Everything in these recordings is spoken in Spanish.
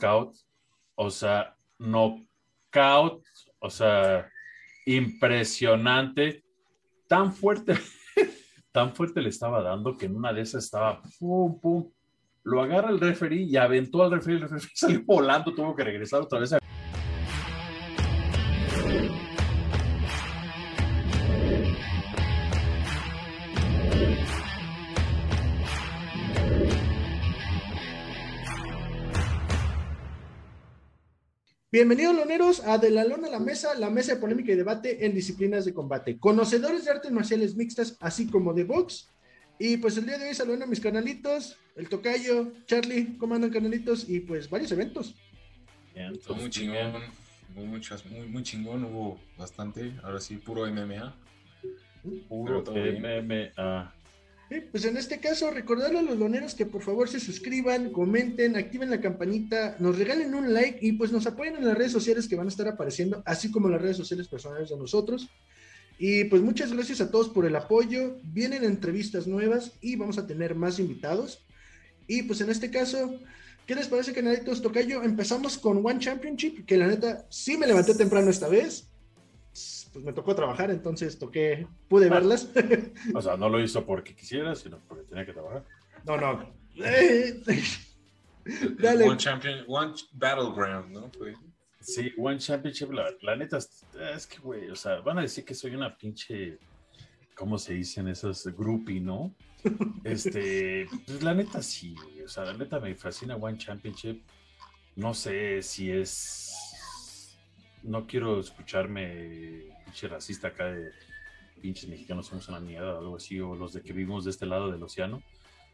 knockout, o sea, knockout, o sea, impresionante, tan fuerte, tan fuerte le estaba dando que en una de esas estaba pum, pum, lo agarra el referee y aventó al referee, el referee salió volando, tuvo que regresar otra vez a Bienvenidos, loneros, a De la Lona a la Mesa, la mesa de polémica y debate en disciplinas de combate. Conocedores de artes marciales mixtas, así como de box. Y pues el día de hoy saludan a mis canalitos, el Tocayo, Charlie, ¿cómo andan canalitos? Y pues varios eventos. muy chingón, muy, muchas, muy, muy chingón, hubo bastante. Ahora sí, puro MMA. Puro MMA pues en este caso, recordarle a los loneros que por favor se suscriban, comenten, activen la campanita, nos regalen un like y pues nos apoyen en las redes sociales que van a estar apareciendo, así como en las redes sociales personales de nosotros. Y pues muchas gracias a todos por el apoyo. Vienen entrevistas nuevas y vamos a tener más invitados. Y pues en este caso, ¿qué les parece, canaditos Tocayo? Empezamos con One Championship, que la neta sí me levanté temprano esta vez pues me tocó trabajar, entonces toqué, pude verlas. o sea, no lo hizo porque quisiera, sino porque tenía que trabajar. No, no. Dale. One Champion, One Battleground, ¿no? Sí, One Championship, la, neta, es que, güey, o sea, van a decir que soy una pinche, ¿cómo se dicen esas? Groupie, ¿no? Este, pues la neta sí, o sea, la neta me fascina One Championship. No sé si es no quiero escucharme pinche racista acá de pinches mexicanos somos una mierda o algo así, o los de que vivimos de este lado del océano,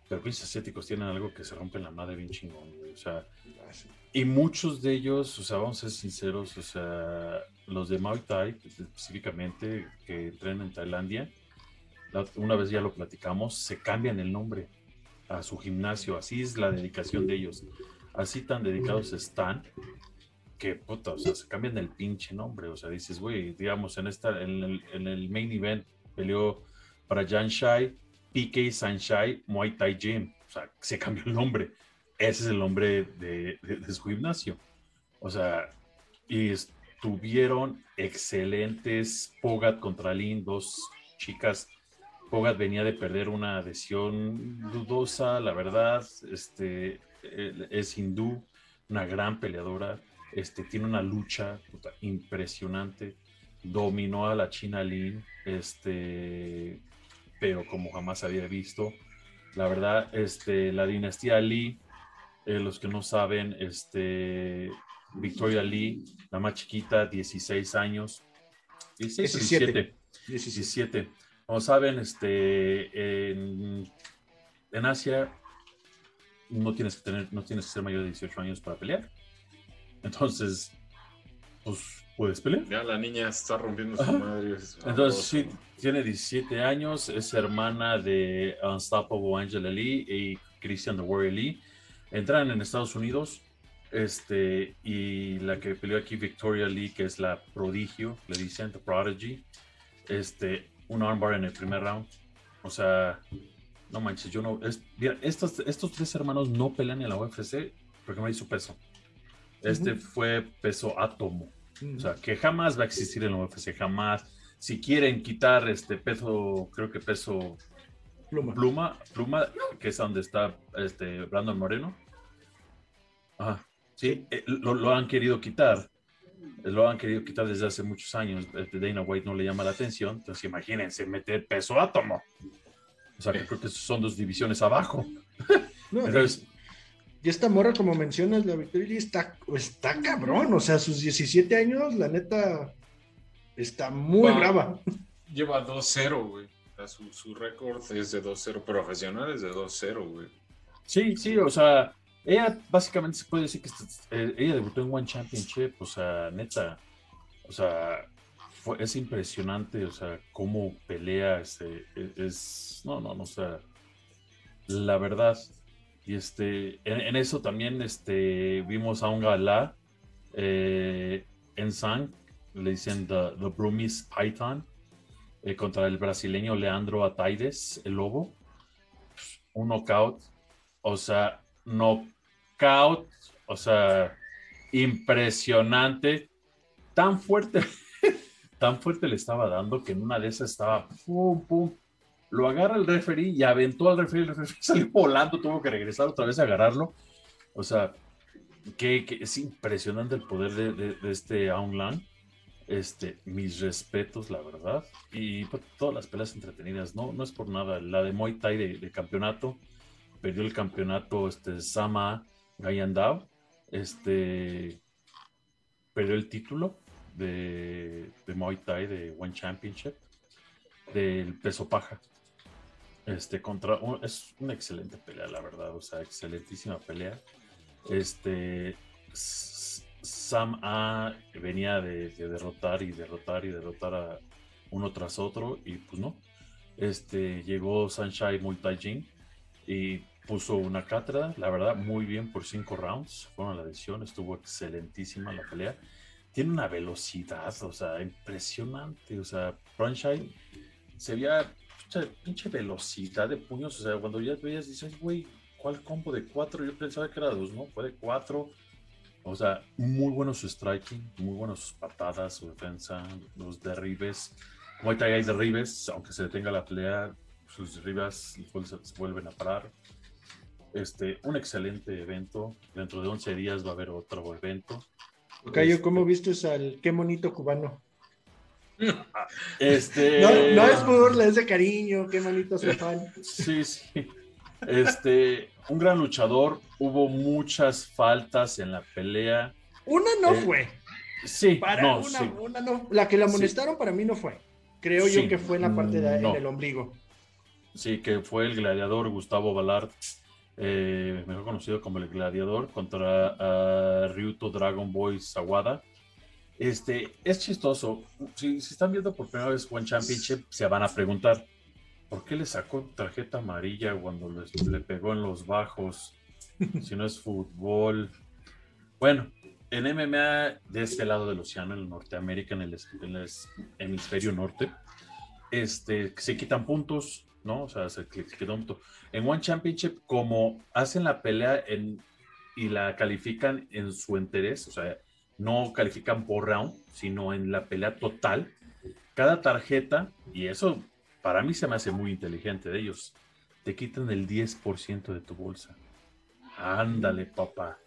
pero pinches asiáticos tienen algo que se rompe en la madre bien chingón, o sea, y muchos de ellos, o sea, vamos a ser sinceros, o sea, los de Muay Thai específicamente que entrenan en Tailandia, una vez ya lo platicamos, se cambian el nombre a su gimnasio, así es la dedicación de ellos, así tan dedicados están que puta, o sea, se cambian el pinche nombre, o sea, dices, güey, digamos, en esta, en el, en el main event peleó para Jan Shai, PK Sanshai, Muay Thai Gym, o sea, se cambió el nombre, ese es el nombre de, su gimnasio, o sea, y estuvieron excelentes, Pogat contra Lin, dos chicas, Pogat venía de perder una adhesión dudosa, la verdad, este, eh, es hindú, una gran peleadora, este, tiene una lucha impresionante. Dominó a la China Lin, este, pero como jamás había visto. La verdad, este, la dinastía Lee, eh, los que no saben, este, Victoria Lee, la más chiquita, 16 años. 17. 17. Como saben, este, en, en Asia no tienes que tener, no tienes que ser mayor de 18 años para pelear. Entonces, pues puedes pelear. Ya la niña está rompiendo su madre. Entonces, sí, tiene 17 años, es hermana de Unstoppable Angela Lee y Christian the Warrior Lee. Entran en Estados Unidos, este, y la que peleó aquí, Victoria Lee, que es la prodigio, le dicen, The Prodigy, este, un armbar en el primer round. O sea, no manches, yo no. Es, estos, estos tres hermanos no pelean en la UFC porque no hay su peso. Este fue peso átomo. O sea, que jamás va a existir en la UFC, jamás. Si quieren quitar este peso, creo que peso pluma, pluma, pluma que es donde está este Brandon Moreno. Ajá, sí, eh, lo, han querido quitar. Lo han querido quitar desde hace muchos años. Este Dana White no le llama la atención. Entonces, imagínense meter peso átomo. O sea, que creo que son dos divisiones abajo. Entonces, y esta morra, como mencionas, la Victoria está, está cabrón. O sea, sus 17 años, la neta, está muy brava. Lleva 2-0, güey. su, su récord es de 2-0 profesional, es de 2-0, güey. Sí, sí, o sea, ella básicamente se puede decir que eh, ella debutó en One Championship, o sea, neta, o sea, fue, es impresionante, o sea, cómo pelea, este, es, no, no, no, o sea, la verdad, y este, en, eso también este, vimos a un galá eh, en San, le dicen The, the Python, eh, contra el brasileño Leandro Ataides, el lobo. Un knockout, o sea, knockout, o sea, impresionante, tan fuerte, tan fuerte le estaba dando que en una de esas estaba pum, pum. Lo agarra el referee y aventó al referee, el referee salió volando, tuvo que regresar otra vez a agarrarlo. O sea, que, es impresionante el poder de, este Aung Lang. Este, mis respetos, la verdad. Y pues, todas las peleas entretenidas, no, no es por nada. La de Muay Thai de, campeonato, perdió el campeonato este, Sama Gayandao, este, perdió el título de, de Muay Thai de One Championship del peso paja. Este, contra, es una excelente pelea, la verdad, o sea, excelentísima pelea. Este, Sam A venía de, derrotar y derrotar y derrotar a uno tras otro y pues no. Este, llegó Sunshine Multajin y puso una cátedra, la verdad, muy bien por cinco rounds. Fueron la decisión, estuvo excelentísima la pelea. Tiene una velocidad, o sea, impresionante. O sea, Sunshine se veía pinche velocidad de puños. O sea, cuando ya veías, dices, güey, ¿cuál combo de cuatro? Yo pensaba que era dos, ¿no? Fue de cuatro. O sea, muy bueno su striking, muy bueno sus patadas, su defensa, los derribes. Muay Thai hay derribes, aunque se detenga la pelea, sus derribes se vuelven a parar. Este, un excelente evento. Dentro de 11 días va a haber otro evento. Cayo, este, ¿cómo viste al qué monito cubano? Este... No, no es burla, es de cariño, qué monito se fan. Sí, sí. Este, un gran luchador, hubo muchas faltas en la pelea. Una no eh, fue. Sí, para no, una, no. La que la amonestaron para mí no fue. Creo yo que fue en la parte de, en el ombligo. Sí, que fue el gladiador Gustavo Ballard, eh, mejor conocido como el gladiador, contra Ryuto Dragon Boy Sawada. Este, es chistoso. Si, están viendo por primera vez One Championship, se van a preguntar, ¿por qué le sacó tarjeta amarilla cuando le, pegó en los bajos? si no es fútbol. Bueno, en MMA, de este lado del océano, en Norteamérica, en el, hemisferio norte, este, se quitan puntos, ¿no? O sea, se, queda un punto. En One Championship, como hacen la pelea en, y la califican en su interés, o sea, no califican por round, sino en la pelea total, cada tarjeta, y eso para mí se me hace muy inteligente de ellos. Te quitan el 10% de tu bolsa. Ándale, papá.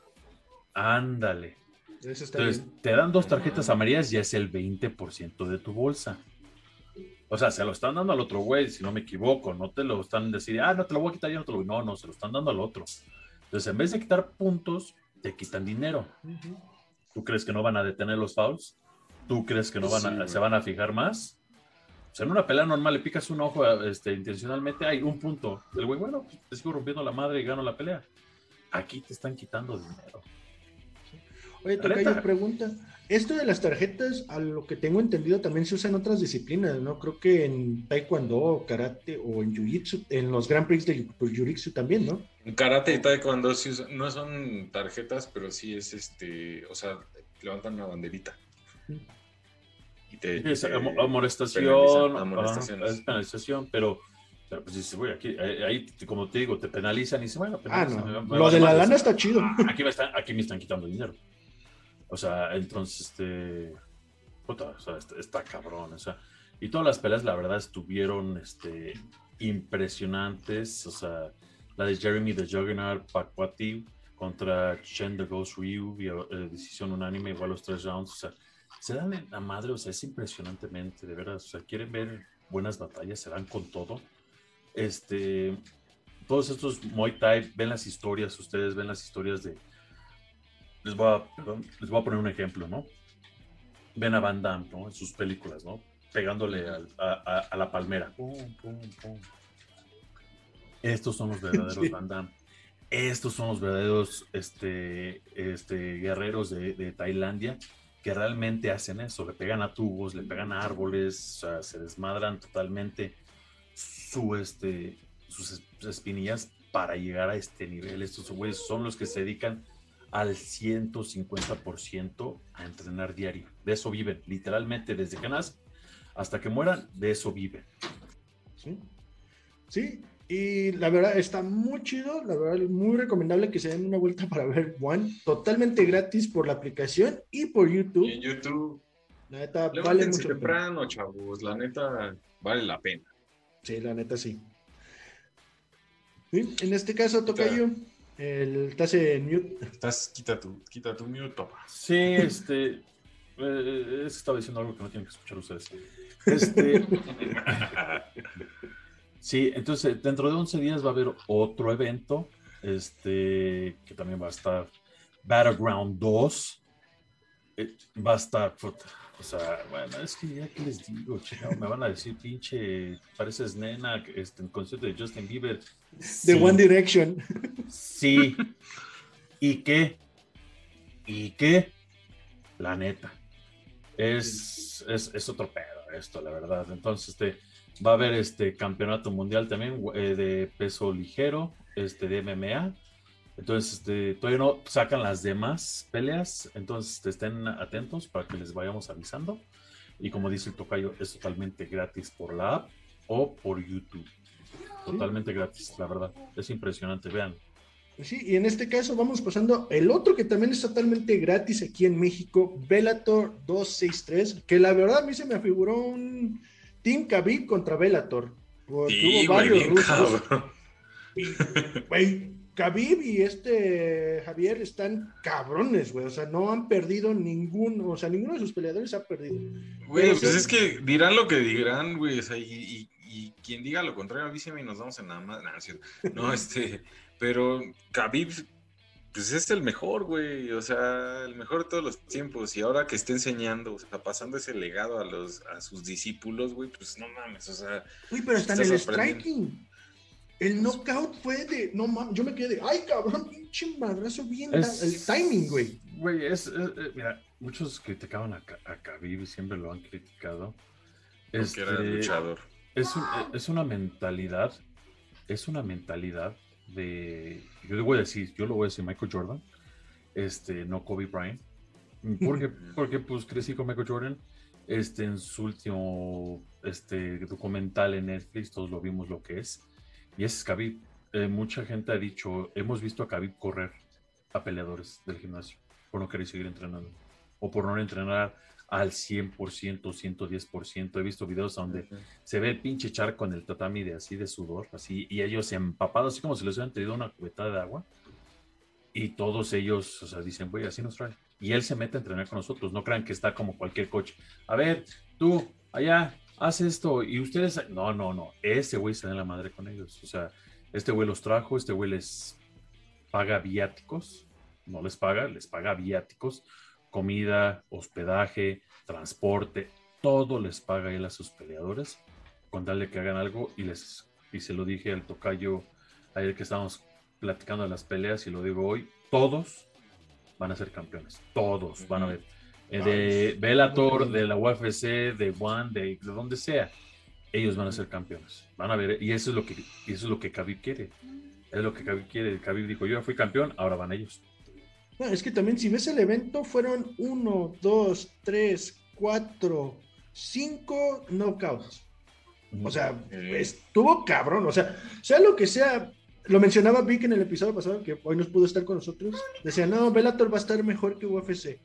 Ándale. Entonces, te dan dos tarjetas amarillas y es el 20% de tu bolsa. O sea, se lo están dando al otro güey, si no me equivoco. No te lo están diciendo, ah, no te lo voy a quitar, yo no te lo voy. No, no, se lo están dando al otro. Entonces, en vez de quitar puntos, te quitan dinero. ¿Tú crees que no van a detener los fouls? ¿Tú crees que no van a, se van a fijar más? O sea, en una pelea normal le picas un ojo este, intencionalmente, hay un punto. El güey, bueno, pues, te sigo rompiendo la madre y gano la pelea. Aquí te están quitando dinero. Oye, Tocayo, pregunta. Esto de las tarjetas, a lo que tengo entendido, también se usa en otras disciplinas, ¿no? Creo que en Taekwondo, Karate o en Jiu-Jitsu, en los Grand Prix de Jiu-Jitsu también, ¿no? En Karate y Taekwondo sí no son tarjetas, pero sí es este, o sea, levantan una banderita. Y te, es amonestación, es penalización, pero, pero pues dices, güey, aquí, ahí, como te digo, te penalizan y dices, bueno, ah, no. lo de la lana está chido. Aquí me, están, aquí me están quitando dinero. O sea, entonces, este, puta, o sea, está, cabrón, o sea, y todas las peleas, la verdad, estuvieron, este, impresionantes, o sea, la de Jeremy the Juggernaut Pakwati contra Chen the Ghost Ryu, eh, decisión unánime, igual los tres rounds, o sea, se dan la madre, o sea, es impresionantemente, de verdad, o sea, quieren ver buenas batallas, se dan con todo. Este, todos estos Muay Thai, ven las historias, ustedes ven las historias de, les voy a, les voy a poner un ejemplo, ¿no? Ven a Van Damme, ¿no? En sus películas, ¿no? Pegándole a, a, la palmera. Pum, pum, pum. Estos son los verdaderos Van Damme. Estos son los verdaderos este, este, guerreros de, Tailandia que realmente hacen eso. Le pegan a tubos, le pegan a árboles, se desmadran totalmente su, este, sus espinillas para llegar a este nivel. Estos güeyes son los que se dedican al 150% a entrenar diario. De eso viven, literalmente, desde que nacen hasta que mueran, de eso viven. Sí. Sí, Y la verdad está muy chido, la verdad muy recomendable que se den una vuelta para ver One, totalmente gratis por la aplicación y por YouTube. Y en YouTube. La neta vale Levántense mucho la pena. temprano, chavos. La neta vale la pena. Sí, la neta sí. Sí, En este caso, Tocayo, el tase en mute. Estás, quita tu, quita tu mute, papá. Sí, este. eh, es que estaba diciendo algo que no tienen que escuchar ustedes. Este. sí, entonces dentro de 11 días va a haber otro evento. Este. Que también va a estar Battleground 2. Eh, va a estar. puta, o sea, bueno, es que ya que les digo, chingado, me van a decir, pinche, pareces nena, este, en concierto de Justin Bieber. De Sí. One Direction. Sí. ¿Y qué? ¿Y qué? La neta. Es, es, es otro pedo esto, la verdad. Entonces, este, va a haber este campeonato mundial también eh, de peso ligero, este de MMA. Entonces, este, todavía no sacan las demás peleas. Entonces, este, estén atentos para que les vayamos avisando. Y como dice el tocayo, es totalmente gratis por la app o por YouTube. Totalmente gratis, la verdad. Es impresionante, vean. Sí, y en este caso vamos pasando el otro que también es totalmente gratis aquí en México, Bellator 263, que la verdad a mí se me afiguró un Team Khabib contra Bellator. porque Sí, hubo varios bien rusos. cabrón. Y, güey, Khabib y este Javier están cabrones, güey. O sea, no han perdido ningún, o sea, ninguno de sus peleadores ha perdido. Güey, pues es que dirán lo que dirán, güey. O sea, y, y- y quien diga lo contrario, avíseme y nos vamos en nada más. No, este. Pero Khabib, pues es el mejor, güey. O sea, el mejor de todos los tiempos. Y ahora que está enseñando, o sea, pasando ese legado a los a sus discípulos, güey, pues no mames. O sea, Uy, pero está en el striking. El knockout fue de, no mames, yo me quedé de, ay cabrón, pinche madrazo bien, Es- el timing, güey. Güey, es, es- eh, mira, muchos criticaban a, a Khabib y siempre lo han criticado. porque era Este, luchador. es, un- es una mentalidad, es una mentalidad de, yo le voy a decir, yo lo voy a decir Michael Jordan, este, no Kobe Bryant, porque, porque pues crecí con Michael Jordan, este, en su último, este, documental en Netflix, todos lo vimos lo que es, y ese es Khabib. Eh, mucha gente ha dicho, hemos visto a Khabib correr a peleadores del gimnasio por no querer seguir entrenando o por no entrenar al 100%, 110%. He visto videos donde se ve el pinche charco en el tatami de así de sudor, así, y ellos empapados, así como si les hubieran traído una cubeta de agua. Y todos ellos, o sea, dicen, güey, así nos trae. Y él se mete a entrenar con nosotros. No crean que está como cualquier coach. A ver, tú, allá, haz esto. Y ustedes, no, no, no. Ese güey se da la madre con ellos. O sea, este güey los trajo, este güey les paga viáticos. No les paga, les paga viáticos. Comida, hospedaje, transporte, todo les paga él a sus peleadores con darle que hagan algo y les y se lo dije al tocayo ayer que estábamos platicando de las peleas y lo digo hoy, todos van a ser campeones, todos van a ver eh, de Bellator, de la UFC, de One, de, de donde sea, ellos van a ser campeones, van a ver y eso es lo que eso es lo que Khabib quiere, es lo que Khabib quiere, Khabib dijo yo ya fui campeón, ahora van ellos. No, es que también si ves el evento, fueron uno, dos, tres, cuatro, cinco knockouts. O sea, estuvo cabrón. O sea, sea lo que sea, lo mencionaba Vic en el episodio pasado, que hoy nos pudo estar con nosotros. Decía, no, Bellator va a estar mejor que UFC.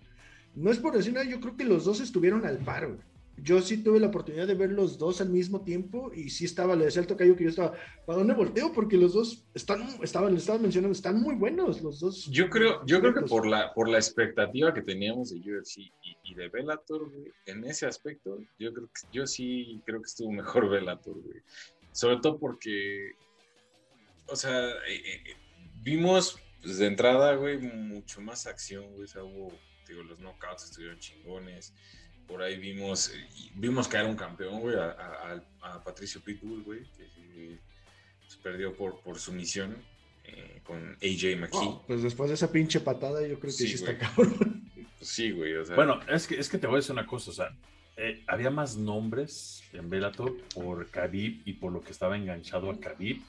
No es por decir nada, yo creo que los dos estuvieron al par, güey. Yo sí tuve la oportunidad de ver los dos al mismo tiempo y sí estaba, le decía al tocayo que yo estaba, ¿para dónde volteo? Porque los dos están, estaban, le estaba mencionando, están muy buenos los dos. Yo creo, yo creo que por la, por la expectativa que teníamos de UFC y, y de Bellator, güey, en ese aspecto, yo creo que yo sí creo que estuvo mejor Bellator, güey. Sobre todo porque, o sea, eh, eh, vimos pues, de entrada, güey, mucho más acción, güey. O sea, hubo, digo, los knockouts estuvieron chingones. Por ahí vimos, eh, vimos caer un campeón, güey, a, a- a Patricio Pitbull, güey, que sí, pues, perdió por, por sumisión eh, con AJ McKee. Pues después de esa pinche patada, yo creo que sí, Sí, está cabrón. Pues sí, güey, o sea. Bueno, es que, es que te voy a decir una cosa, o sea, eh, había más nombres en Bellator por Khabib y por lo que estaba enganchado a Khabib.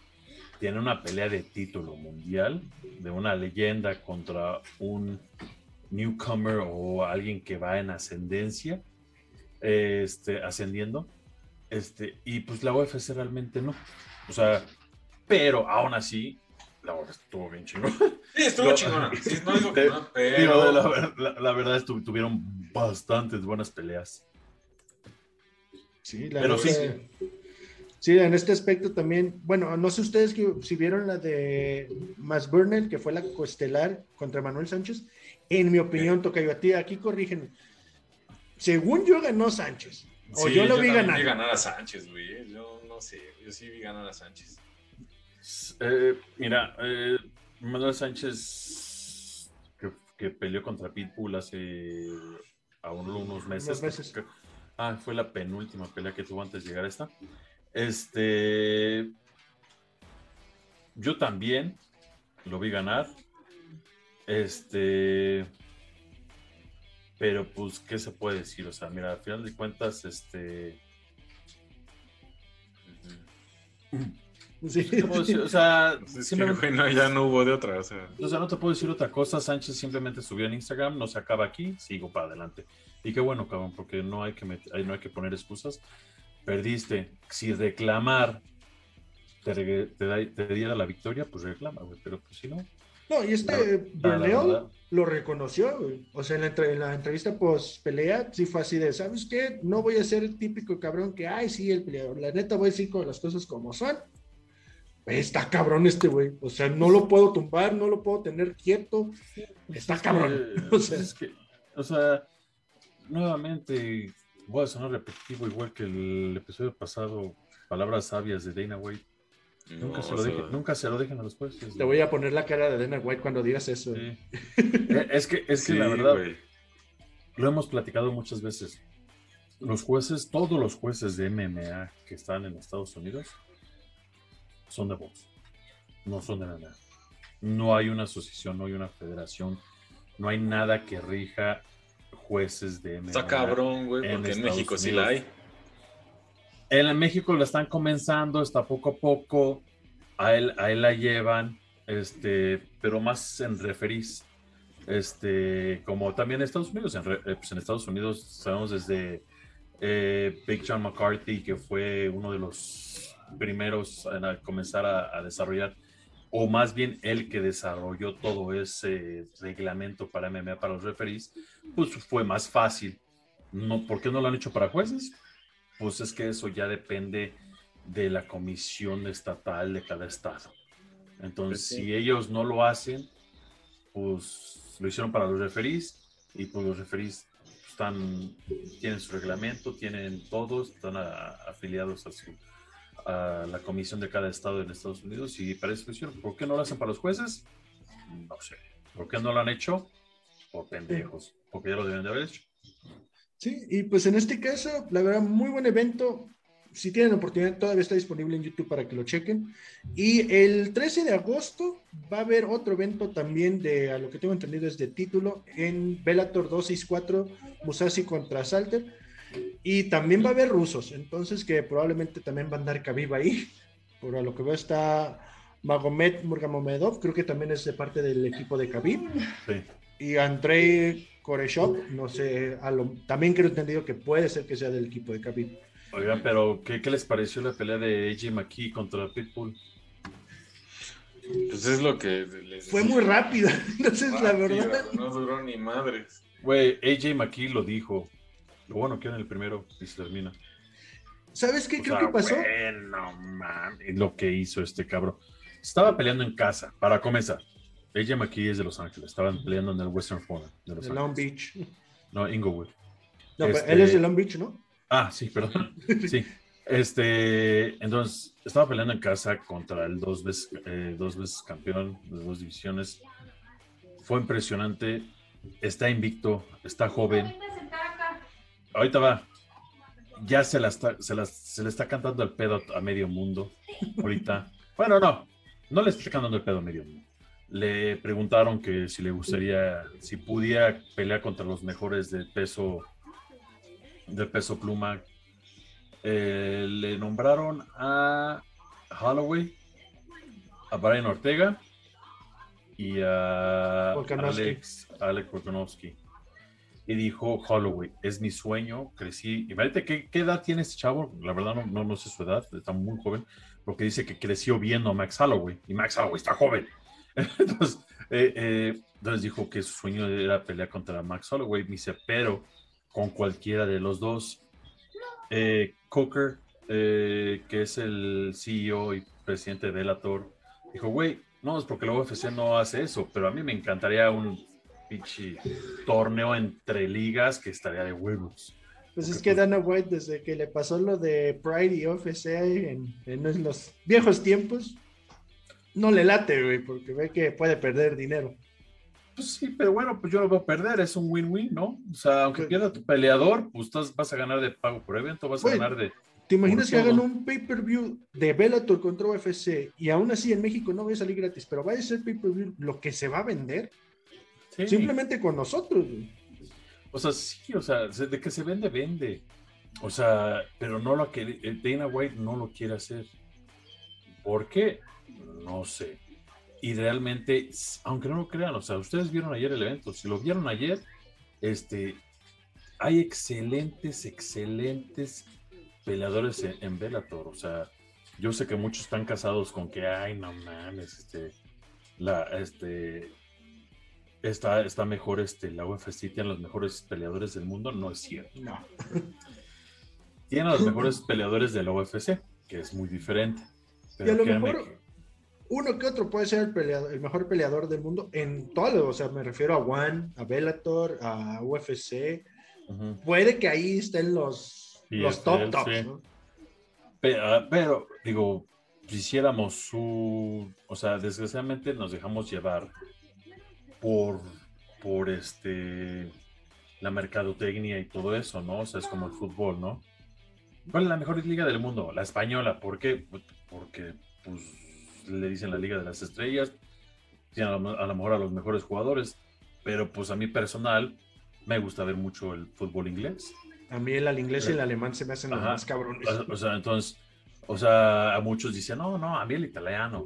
Tiene una pelea de título mundial de una leyenda contra un newcomer o alguien que va en ascendencia, este, ascendiendo. Este, y pues la UFC realmente no. O sea, pero aún así, la verdad estuvo bien chingón. Sí, estuvo No. chingona. Sí, no digo que no, Digo, pero. la, ver- la- la verdad tuvieron bastantes buenas peleas. Sí, la Pero neta- sí. Sí, en este aspecto también, bueno, no sé ustedes que, si vieron la de Mass Burnell, que fue la coestelar contra Manuel Sánchez. En mi opinión, Tocayo, a ti, aquí corrígenme. Según yo ganó Sánchez. O Sí, yo lo vi ganar. vi ganar a Sánchez, güey. Yo no sé. Yo sí vi ganar a Sánchez. Eh, mira, eh, Manuel Sánchez, que, que peleó contra Pitbull hace aún unos meses. Unos meses. que- ah, fue la penúltima pelea que tuvo antes de llegar a esta. Este. Yo también lo vi ganar. Este. Pero, pues, ¿qué se puede decir? O sea, mira, al final de cuentas, este. Sí. ¿qué puedo decir? O sea, Pues simplemente- ya no hubo de otra. O sea, O sea, no te puedo decir otra cosa. Sánchez simplemente subió en Instagram, no se acaba aquí, sigo para adelante. Y qué bueno, cabrón, porque no hay que, met- no hay que poner excusas. Perdiste. Si reclamar te, reg- te da- te diera la victoria, pues reclama, güey. Pero pues si no. No, y este verdad. lo reconoció, güey. O sea, en la, entre- en la entrevista post pelea, sí fue así de, ¿sabes qué? No voy a ser el típico cabrón que, ay, sí, el peleador. La neta voy a decir con las cosas como son. Está cabrón este güey. O sea, no lo puedo tumbar, no lo puedo tener quieto. Está cabrón. O sea, es que, o sea, nuevamente voy a sonar repetitivo, igual que el episodio pasado, palabras sabias de Dana White. Nunca, no, se, lo nunca se lo dejen a los jueces. te voy a poner la cara de Dana White cuando digas eso. Sí. Eh, Es que, es que sí, la verdad, lo hemos platicado muchas veces. Los jueces, todos los jueces de MMA que están en Estados Unidos son de box, no son de MMA. No hay una asociación, no hay una federación, no hay nada que rija jueces de MMA. Está cabrón, güey, porque en, México sí la hay. En México la están comenzando, está poco a poco, a él, a él la llevan, este, pero más en referís, este, como también en Estados Unidos, en, eh, pues en Estados Unidos sabemos desde eh, Big John McCarthy, que fue uno de los primeros en a comenzar a, a desarrollar, o más bien él que desarrolló todo ese reglamento para MMA para los referees, pues fue más fácil. No, ¿Por qué no lo han hecho para jueces? Pues es que eso ya depende de la comisión estatal de cada estado. Entonces, Pues sí. si ellos no lo hacen, pues lo hicieron para los referís y pues los referís están, tienen su reglamento, tienen todos, están a- afiliados a, su, a la comisión de cada estado en Estados Unidos y para eso lo hicieron. ¿Por qué no lo hacen para los jueces? No sé. ¿Por qué no lo han hecho? Por pendejos, porque ya lo deben de haber hecho. Sí, y pues en este caso, la verdad, muy buen evento. Si tienen oportunidad, todavía está disponible en YouTube para que lo chequen. Y el 13 de agosto va a haber otro evento también de, a lo que tengo entendido, es de título en Bellator 264, Musashi contra Salter. Y también va a haber rusos, entonces que probablemente también va a andar Khabib ahí. Por a lo que veo está Magomed Murgamomedov, creo que también es de parte del equipo de Khabib Sí. y Andrei Koreshov, no sé, a lo- también creo entendido que puede ser que sea del equipo de Khabib. Oigan, pero ¿qué, qué les pareció la pelea de AJ McKee contra Pitbull? Pues es lo que les Fue muy rápida, entonces la verdad. No duró ni madres. Güey, AJ McKee lo dijo. Lo bueno que en el primero y se termina. ¿Sabes qué O creo sea, que pasó? Bueno, man, lo que hizo este cabrón. Estaba peleando en casa, para comenzar. AJ McKee es de Los Ángeles. Estaban peleando en el Western Forum de Los De Long. Beach. No, Inglewood. No, pero Este- él es de Long Beach, ¿no? Ah, sí, perdón. Sí. Este, entonces, estaba peleando en casa contra el dos veces, eh, dos veces campeón de dos divisiones. Fue impresionante. Está invicto, está joven. Ahorita va. Ya se, la está, se, la- se le está cantando el pedo a medio mundo. Ahorita. Bueno, no. No le está cantando el pedo a medio mundo. Le preguntaron que si le gustaría, si pudiera pelear contra los mejores del peso, del peso pluma. Eh, le nombraron a Holloway, a Brian Ortega y a Volkanovski. Alex, Alex Volkanovski. Y dijo Holloway, es mi sueño, crecí. Imagínate qué, qué edad tiene este chavo, la verdad no, no, no sé su edad, está muy joven, porque dice que creció viendo a Max Holloway y Max Holloway está joven. Entonces, eh, eh, entonces dijo que su sueño era pelear contra Max Holloway. Me dice, pero con cualquiera de los dos. Eh, Coker, eh, que es el CEO y presidente de Bellator, dijo, güey, no, es porque la UFC no hace eso, pero a mí me encantaría un pinche torneo entre ligas que estaría de huevos. Pues es que Dana White, desde que le pasó lo de Pride y UFC en, en los viejos tiempos, no le late, güey, porque ve que puede perder dinero. Pues sí, pero bueno, pues yo lo voy a perder, es un win-win, ¿no? O sea, aunque pierda tu peleador, pues estás- vas a ganar de pago por evento, vas a ganar de... ¿Te imaginas que hagan un pay-per-view de Bellator contra UFC y aún así en México no va a salir gratis, pero va a ser pay-per-view lo que se va a vender Sí. simplemente con nosotros? güey. O sea, sí, o sea, se- de que se vende, vende. O sea, pero no lo que Dana White no lo quiere hacer. ¿Por qué? No sé. Y realmente, aunque no lo crean, o sea, ustedes vieron ayer el evento, si lo vieron ayer, este, hay excelentes, excelentes peleadores en, en Bellator. O sea, yo sé que muchos están casados con que, ay, no mames, este, la, este, está, está mejor, este, la UFC tiene los mejores peleadores del mundo. No es cierto. No. Tiene a los mejores peleadores de la UFC, que es muy diferente. Y a lo créanme mejor que- uno que otro puede ser el, peleador- el mejor peleador del mundo en todo, o sea, me refiero a One, a Bellator, a UFC. Puede que ahí estén los, los top él, tops, sí. ¿no? Ah, Pero, digo, si hiciéramos su. O sea, desgraciadamente nos dejamos llevar por, por este. La mercadotecnia y todo eso, ¿no? O sea, es como el fútbol, ¿no? ¿Cuál es la mejor liga del mundo? La española. ¿Por qué? Porque, pues, le dicen la Liga de las Estrellas. Tienen a lo, a lo mejor a los mejores jugadores. Pero, pues, a mí personal, me gusta ver mucho el fútbol inglés. A mí el, inglés y el alemán se me hacen los más cabrones. O, o sea, entonces, o sea, a muchos dicen, no, no, a mí el italiano.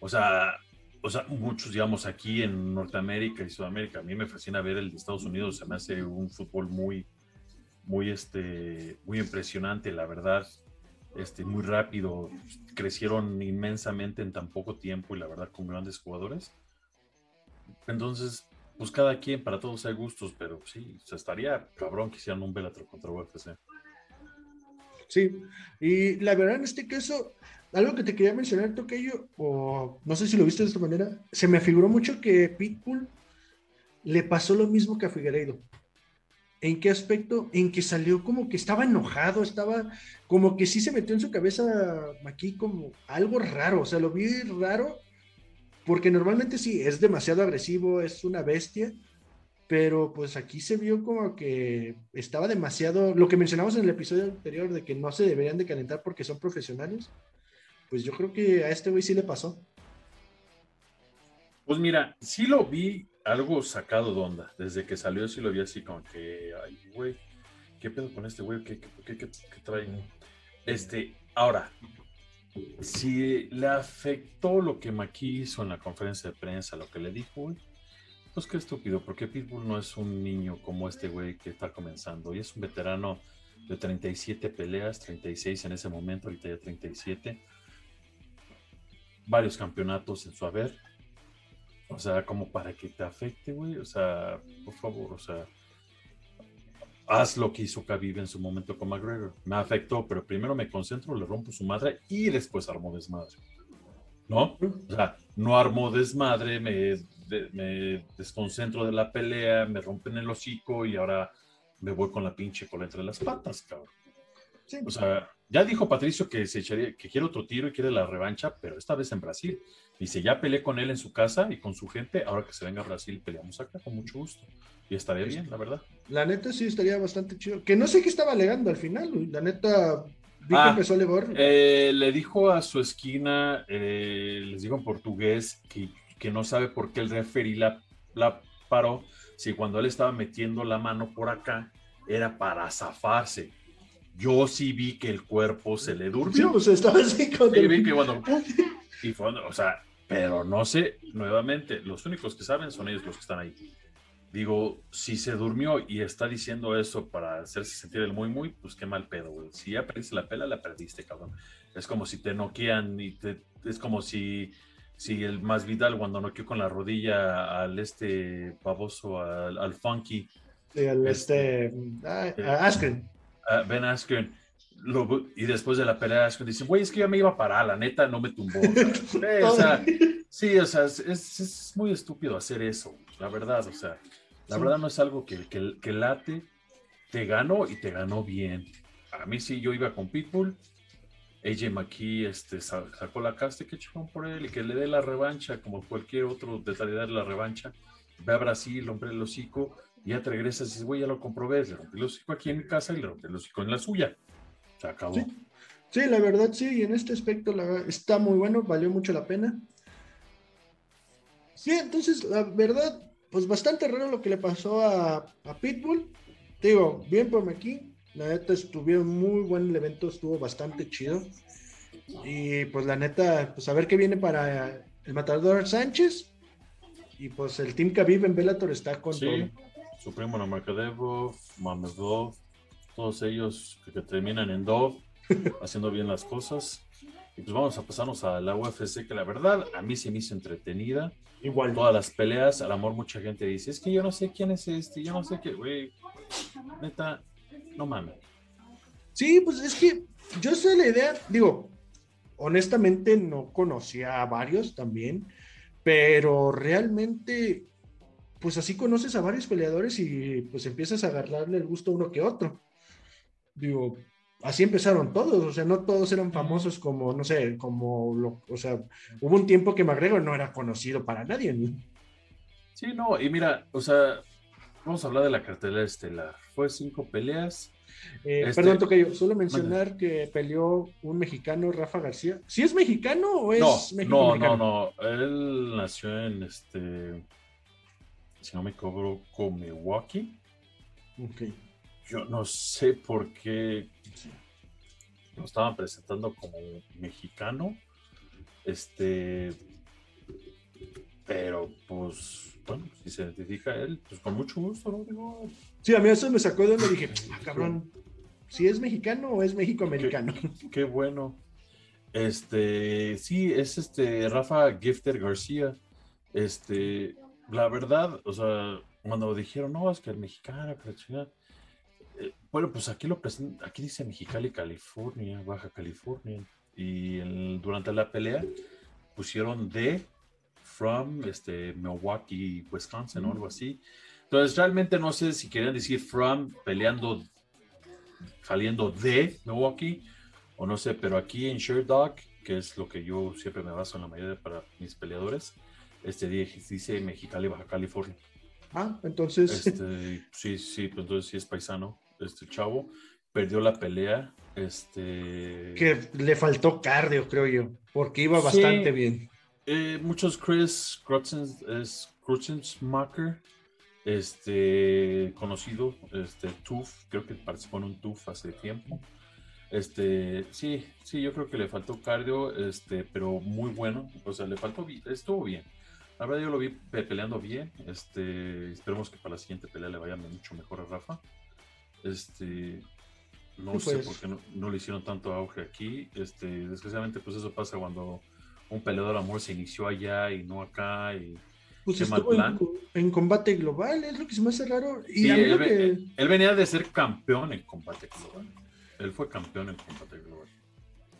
O sea, o sea, muchos, digamos, aquí en Norteamérica y Sudamérica, a mí me fascina ver el de Estados Unidos, se me hace un fútbol muy, muy, este, muy impresionante, la verdad, este, muy rápido, crecieron inmensamente en tan poco tiempo y la verdad con grandes jugadores. Entonces, pues cada quien, para todos hay gustos, pero sí, o sea, estaría cabrón que hicieran un Bellator contra UFC. Sí, y la verdad en este caso, algo que te quería mencionar, Tocayo, o no sé si lo viste de esta manera, se me figuró mucho que Pitbull le pasó lo mismo que a Figueiredo. ¿En qué aspecto? En que salió como que estaba enojado, estaba como que sí se metió en su cabeza aquí como algo raro, o sea, lo vi raro, porque normalmente sí, es demasiado agresivo, es una bestia, pero pues aquí se vio como que estaba demasiado, lo que mencionamos en el episodio anterior de que no se deberían de calentar porque son profesionales, pues yo creo que a este güey sí le pasó. Pues mira, sí lo vi algo sacado de onda. Desde que salió, sí lo vi así como que, ay, güey, ¿qué pedo con este güey? ¿Qué, qué, qué- qué- qué trae? Este, ahora, si le afectó lo que Maki hizo en la conferencia de prensa, lo que le dijo, güey, pues qué estúpido, porque Pitbull no es un niño como este güey que está comenzando, y es un veterano de 37 peleas, 36 en ese momento, ahorita ya 37, varios campeonatos en su haber, o sea, como para que te afecte, güey. O sea, por favor, o sea, haz lo que hizo Khabib en su momento con McGregor. Me afectó, pero primero me concentro, le rompo su madre y después armó desmadre. ¿No? O sea, no armó desmadre, me, de- me desconcentro de la pelea, me rompen el hocico y ahora me voy con la pinche cola entre las patas, cabrón. Sí. O sea, ya dijo Patricio que se echaría, que quiere otro tiro y quiere la revancha, pero esta vez en Brasil. Dice, ya peleé con él en su casa y con su gente, ahora que se venga a Brasil peleamos acá con mucho gusto. Y estaría bien, la verdad. La neta sí estaría bastante chido. Que no sé qué estaba alegando al final, güey. La neta vi Ah, que empezó a alegar. Eh, le dijo a su esquina, eh, les dijo en portugués, que, que no sabe por qué el referí la, la paró, si cuando él estaba metiendo la mano por acá era para zafarse. Yo sí vi que el cuerpo se le Sí, durmió. o sea, estaba así con Sí, vi que cuando y fue, o sea, pero no sé, nuevamente, los únicos que saben son ellos los que están ahí. digo, si se durmió y está diciendo eso para hacerse sentir el muy, muy, pues qué mal pedo, güey. Si ya perdiste la pela, la perdiste, cabrón. Es como si te noquean y te, es como si, si el más Vidal cuando noqueó con la rodilla al este baboso, al, al funky. Sí, al este, ah, a Askren. a Ben Askren. Lo- y después de la pelea, Askren dice, güey, es que yo me iba a parar, la neta no me tumbó. Eh, o sea, sí, o sea, es, es- es muy estúpido hacer eso, la verdad, o sea, la Sí. verdad no es algo que, que, que late, te ganó y te ganó bien. A mí sí, yo iba con Pitbull, AJ McKee este, sa- sacó la casta, que chingón por él, y que le dé la revancha, como cualquier otro de darle la revancha. Ve a Brasil, hombre el hocico, y ya te regresas y dices, güey, ya lo comprobé, le rompí el hocico aquí en mi casa y le rompí el hocico en la suya. Se acabó. Sí. Sí, la verdad sí, y en este aspecto la está muy bueno, valió mucho la pena. Sí, entonces la verdad, pues bastante raro lo que le pasó a, a Pitbull. Digo, bien por aquí, la neta estuvieron muy buen el evento, estuvo bastante chido. Y pues la neta, pues a ver qué viene para el matador Sánchez. Y pues el Team Khabib en Bellator está con Sí, todo. su primo Nurmagomedov, Mamedov, todos ellos que, que terminan en Dov, haciendo bien las cosas. Y pues vamos a pasarnos a la UFC, que la verdad a mí se me hizo entretenida. Igual. Todas las peleas, al amor, mucha gente dice, es que yo no sé quién es este, yo no sé qué, güey. Neta, no mames. Sí, pues es que yo sé la idea, digo, honestamente no conocía a varios también, pero realmente, pues así conoces a varios peleadores y pues empiezas a agarrarle el gusto a uno que otro. Digo, así empezaron todos, o sea, no todos eran famosos como, no sé, como, lo, o sea, hubo un tiempo que McGregor no era conocido para nadie. Sí, no, y mira, o sea, vamos a hablar de la cartelera estelar. Fue cinco peleas. Eh, Este- Perdón, Tocayo, solo mencionar que peleó un mexicano, Rafa García. ¿Sí es mexicano o es No, México no, no, no. Él nació en este, si no me equivoco, Milwaukee. Ok. Yo no sé por qué lo estaban presentando como mexicano. Este, pero pues, bueno, si se identifica él, pues con mucho gusto, ¿no? Digo, Sí, a mí eso me sacó de donde dije, ah, cabrón, ¿si es mexicano o es México-americano? Qué bueno. Este, sí, es este Rafa Gifter García. Este, la verdad, o sea, cuando dijeron, no, es que el mexicano, que la chingada". Bueno, pues aquí lo presentan, aquí dice Mexicali, California, Baja California. Y el- durante la pelea pusieron de from este, Milwaukee, Wisconsin, o algo así. Entonces, realmente no sé si querían decir from peleando, saliendo de Milwaukee, o no sé, pero aquí en Sherdog, que es lo que yo siempre me baso en la mayoría para mis peleadores, este dice Mexicali, Baja California. Ah, entonces, Este, sí, sí, pues entonces sí es paisano, este chavo, perdió la pelea, este... que le faltó cardio, creo yo, porque iba Sí. bastante bien. Eh, muchos Chris Krutzens, es Krutzensmacher, este, conocido, este, TUF, creo que participó en un TUF hace tiempo. Este, sí, sí, yo creo que le faltó cardio, este, pero muy bueno, o sea, le faltó, estuvo bien. La verdad yo lo vi pe- peleando bien, este, esperemos que para la siguiente pelea le vaya mucho mejor a Rafa. Este, no Sí, sé pues. por qué no, no le hicieron tanto auge aquí, este, desgraciadamente pues eso pasa cuando un peleador amor se inició allá y no acá y Pues estuvo en, en combate global, es lo que se me hace raro. Y Sí, él, que- él venía de ser campeón en combate global. Él fue campeón en combate global.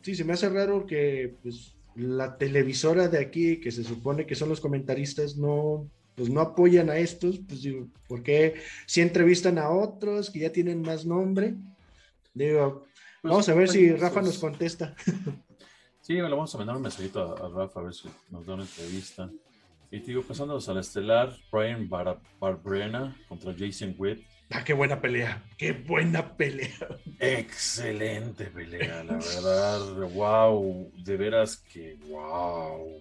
sí, se me hace raro que pues, la televisora de aquí, que se supone que son los comentaristas, no, pues, no apoyan a estos, pues digo, porque si entrevistan a otros que ya tienen más nombre? Digo, Pues, vamos a ver si compañeros, Rafa nos contesta. Sí, le vamos a mandar un mensajito a, a Rafa a ver si nos da una entrevista. Y te digo, pasándonos al estelar, Brian Bar Barberena contra Jason Witt. Ah, qué buena pelea, qué buena pelea. Excelente pelea, la verdad. Wow, de veras que wow.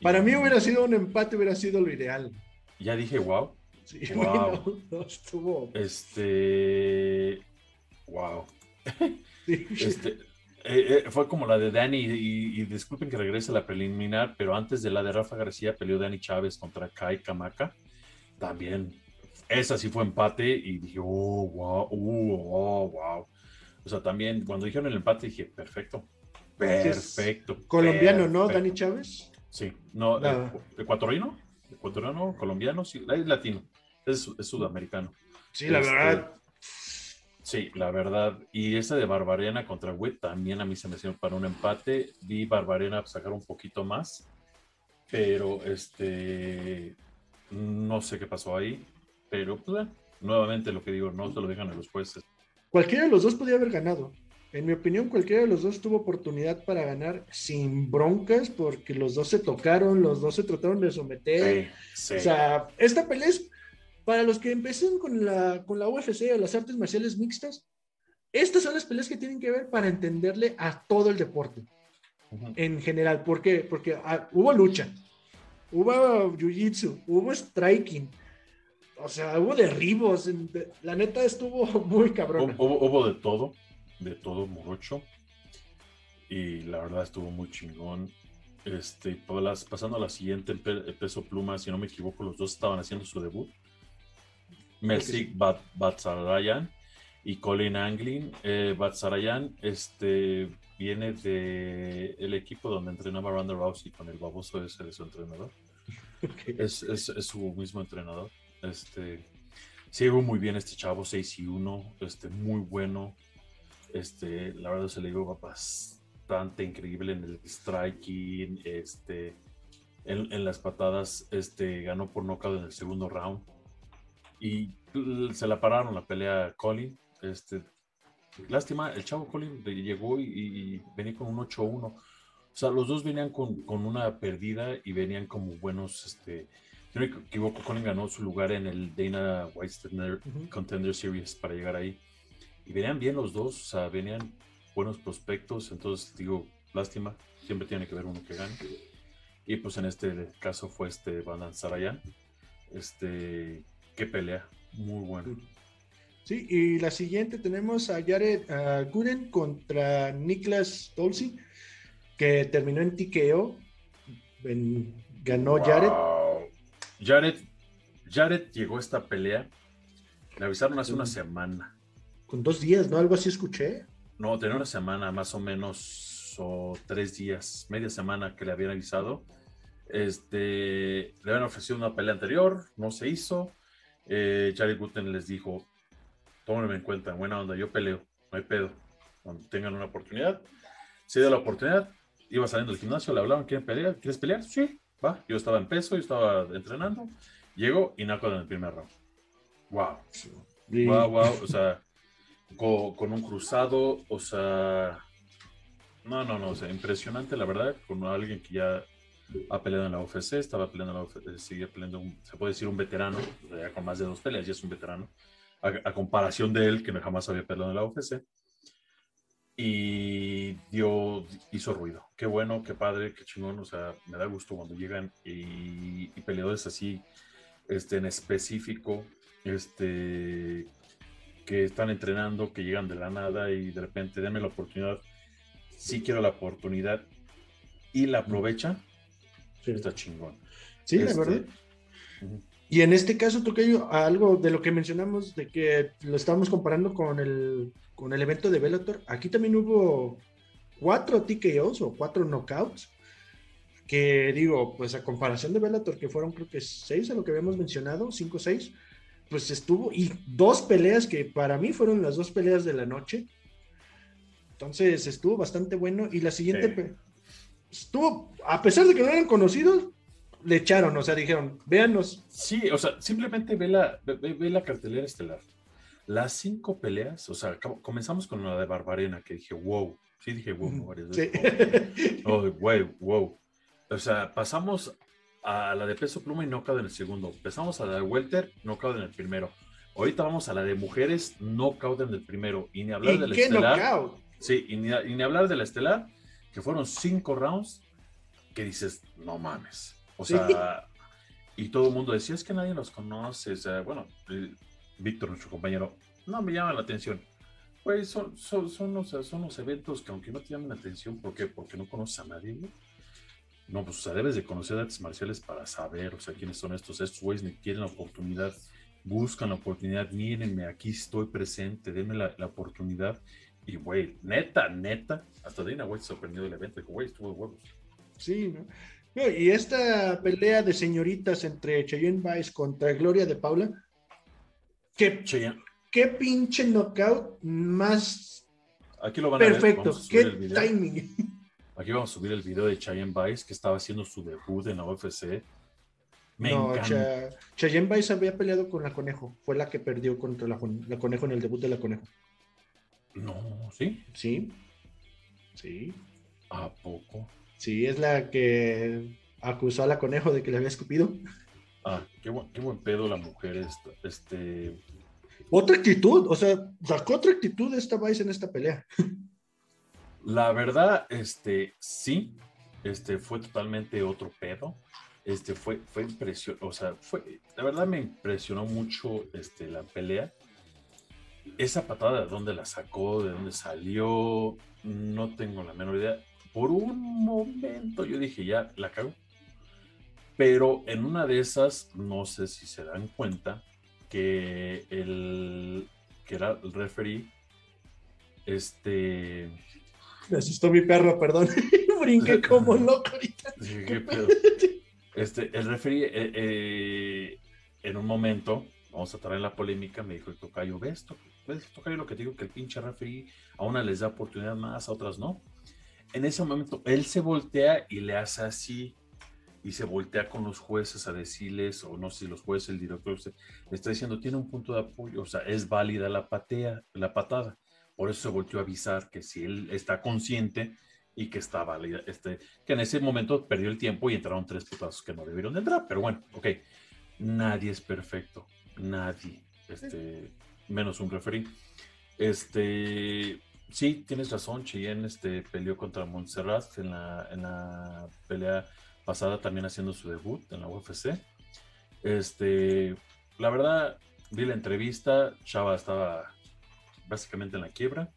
Para Y- mí hubiera sido un empate, hubiera sido lo ideal. Ya dije wow. Sí, Wow. no, no estuvo. Este. Wow. sí. Este, eh, eh, fue como la de Dani, y, y disculpen que regrese a la preliminar, pero antes de la de Rafa García peleó Dani Chávez contra Kai Kamaka. También esa sí fue empate y dije, oh, wow, uh, oh, wow. O sea, también cuando dijeron el empate dije, perfecto, perfecto. Colombiano, ¿no, Dani Chávez? Sí, no, eh, ecuatoriano, ecuatoriano, colombiano, sí, es latino, es, sudamericano. Sí, la este, verdad. Sí, la verdad. Y esa de Barbarena contra Witt también a mí se me hicieron para un empate. Vi Barbarena sacar un poquito más, pero este, no sé qué pasó ahí. Pero pues, nuevamente lo que digo, no se lo dejan a los jueces. Cualquiera de los dos podía haber ganado. En mi opinión, cualquiera de los dos tuvo oportunidad para ganar sin broncas, porque los dos se tocaron, los dos se trataron de someter. O sea, esta pelea es para los que empiecen con la, con la UFC o las artes marciales mixtas. Estas son las peleas que tienen que ver para entenderle a todo el deporte en general. ¿Por qué? Porque ah, hubo lucha, hubo jiu-jitsu, hubo striking, o sea, hubo derribos. La neta estuvo muy cabrón. Hubo, de todo, de todo, morocho. Y la verdad estuvo muy chingón. Este, pasando a la siguiente, peso pluma, si no me equivoco, los dos estaban haciendo su debut. Messi Batsarayan y Colin Anglin. Eh, Batsarayan este, viene del el equipo donde entrenaba Ronda Rousey con el baboso ese de su entrenador. Es, es, es, su mismo entrenador. Este, sigo muy bien este chavo, 6 y 1, este, muy bueno. Este, la verdad se le dio bastante increíble en el striking, este, en, las patadas, este, ganó por knockout en el segundo round. Y se la pararon la pelea a Colin. Este, lástima, el chavo Colin llegó y, venía con un 8-1. O sea, los dos venían con, con, una perdida y venían como buenos, este, si no me equivoco, Colin ganó su lugar en el Dana White Contender Series para llegar ahí. Y venían bien los dos, o sea, venían buenos prospectos, entonces digo, lástima, siempre tiene que haber uno que gane. Y pues en este caso fue este Van Sarayan. Este, qué pelea, muy bueno. Sí, y la siguiente tenemos a Jared Gooden contra Niklas Dolce, que terminó en TKO. ganó Jared Jared, Jared llegó a esta pelea. Le avisaron hace una semana. Con dos días, ¿no? Algo así escuché. No, tenía una semana más o menos, o tres días, media semana que le habían avisado. Este, le habían ofrecido una pelea anterior, no se hizo. Eh, Jared Guten les dijo: Tómenme en cuenta, buena onda, yo peleo, no hay pedo. Cuando tengan una oportunidad, se dio la oportunidad, iba saliendo del gimnasio, le hablaban: ¿Quieren pelear? ¿Quieres pelear? Sí, Va, yo estaba en peso, yo estaba entrenando, llego y naco en el primer round. Wow. Wow, wow, o sea, con, un cruzado, o sea, no, no, no, o sea, impresionante la verdad, con alguien que ya ha peleado en la UFC, estaba peleando en la UFC, sigue peleando, se puede decir un veterano, ya con más de dos peleas, ya es un veterano, a, a comparación de él, que jamás había peleado en la UFC y dio, hizo ruido. Qué bueno, qué padre, qué chingón. O sea, me da gusto cuando llegan y, peleadores así, este, en específico, este, que están entrenando, que llegan de la nada y de repente denme la oportunidad. Sí quiero la oportunidad y la aprovechan. Está chingón. Sí, este, verdad. Y en este caso, Tocayo, algo de lo que mencionamos, de que lo estábamos comparando con el, con el evento de Bellator, aquí también hubo cuatro TKOs o cuatro knockouts, que digo, pues a comparación de Bellator, que fueron creo que seis a lo que habíamos mencionado, cinco o seis, pues estuvo, y dos peleas que para mí fueron las dos peleas de la noche. Entonces estuvo bastante bueno. Y la siguiente estuvo, a pesar de que no eran conocidos, le echaron, o sea, dijeron, véanos. Sí, o sea, simplemente ve la, ve, la cartelera estelar. Las cinco peleas, o sea, comenzamos con la de Barbarena, que dije, wow. Sí, dije, wow, varias veces. Oh, wow, wow. O sea, pasamos a la de peso pluma y knockout en el segundo. Empezamos a la de welter, knockout en el primero. Ahorita vamos a la de mujeres, knockout en el primero. Y ni hablar de la estelar. Sí, y ni, y ni hablar de la estelar, que fueron cinco rounds, que dices, no mames. O sea, y todo el mundo decía, es que nadie los conoce. O sea, bueno, eh, Víctor, nuestro compañero, no me llama la atención. Pues son, son, son, los, son los eventos que aunque no te llamen la atención, ¿por qué? Porque no conoces a nadie, ¿no? Pues o sea, debes de conocer artes marciales para saber, o sea, quiénes son estos. Estos güeyes ni tienen la oportunidad buscan la oportunidad, mírenme, aquí estoy presente, denme la, la oportunidad. Y, güey, neta, neta, hasta Dana White se sorprendió del evento, dijo, güey, estuvo de huevos. Sí, ¿no? No, Y esta pelea de señoritas entre Cheyenne Vice contra Gloria de Paula, qué, Cheyenne, qué pinche knockout más aquí lo van ver, perfecto, a subir qué timing. Aquí vamos a subir el video de Cheyenne Vice, que estaba haciendo su debut en la UFC. Me no, encanta. Cheyenne Vice había peleado con la Conejo, fue la que perdió contra la, Con- la Conejo en el debut de la Conejo. No, ¿sí? Sí, sí, ¿A poco? sí, es la que acusó a la Conejo de que le había escupido. Ah, qué buen, qué buen pedo la mujer esta. Este, Otra actitud, o sea, sacó otra actitud esta Vice en esta pelea. la verdad, este, sí, este, fue totalmente otro pedo. Este, fue, fue impresionante, o sea, fue, la verdad me impresionó mucho, este, la pelea. Esa patada de dónde la sacó, de dónde salió, no tengo la menor idea. Por un momento yo dije, ya, la cago. Pero en una de esas, no sé si se dan cuenta que el que era el referee, este, Me asustó mi perro, perdón. Brinqué como loco ahorita. ¿qué pedo? Este, el referee, eh, eh, en un momento, vamos a traer la polémica, me dijo el tocayo, ¿ves, to- ves tocayo lo que te digo? Que el pinche referee a una les da oportunidad más, a otras no. En ese momento, él se voltea y le hace así, y se voltea con los jueces a decirles, o no sé si los jueces, el director, le está diciendo, tiene un punto de apoyo, o sea, es válida la, patea, la patada. Por eso se volteó a avisar que si él está consciente y que está válida, este, que en ese momento perdió el tiempo y entraron tres putazos que no debieron de entrar, pero bueno, ok, nadie es perfecto, nadie, este, menos un referee. Este, sí, tienes razón, Cheyenne este, peleó contra Montserrat en la, en la pelea pasada, también haciendo su debut en la UFC. Este, la verdad, vi la entrevista, Chava estaba básicamente en la quiebra.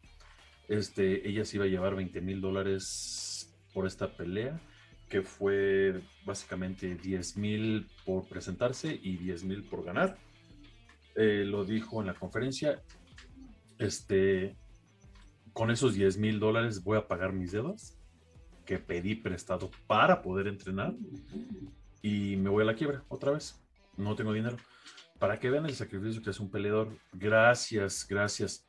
Este, ella se iba a llevar 20 mil dólares por esta pelea, que fue básicamente 10 mil por presentarse y 10 mil por ganar. Eh, lo dijo en la conferencia. Este, con esos 10 mil dólares voy a pagar mis deudas que pedí prestado para poder entrenar y me voy a la quiebra otra vez. No tengo dinero. Para que vean el sacrificio que es un peleador, gracias, gracias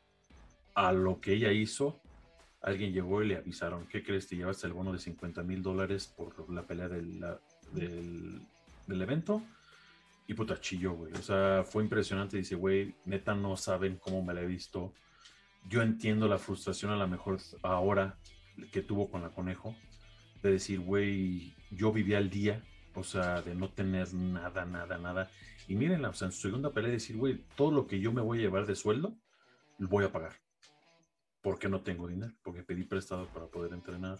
a lo que ella hizo, alguien llegó y le avisaron, ¿qué crees? Te llevaste el bono de 50 mil dólares por la pelea del, del evento. Y puta chilló, güey. O sea, fue impresionante. Dice, güey, neta no saben cómo me la he visto. Yo entiendo la frustración a lo mejor ahora que tuvo con la conejo. De decir, güey, yo vivía al día. O sea, de no tener nada, nada, nada. Y mírenla, o sea, en su segunda pelea decir, güey, todo lo que yo me voy a llevar de sueldo, lo voy a pagar. Porque no tengo dinero, porque pedí prestado para poder entrenar.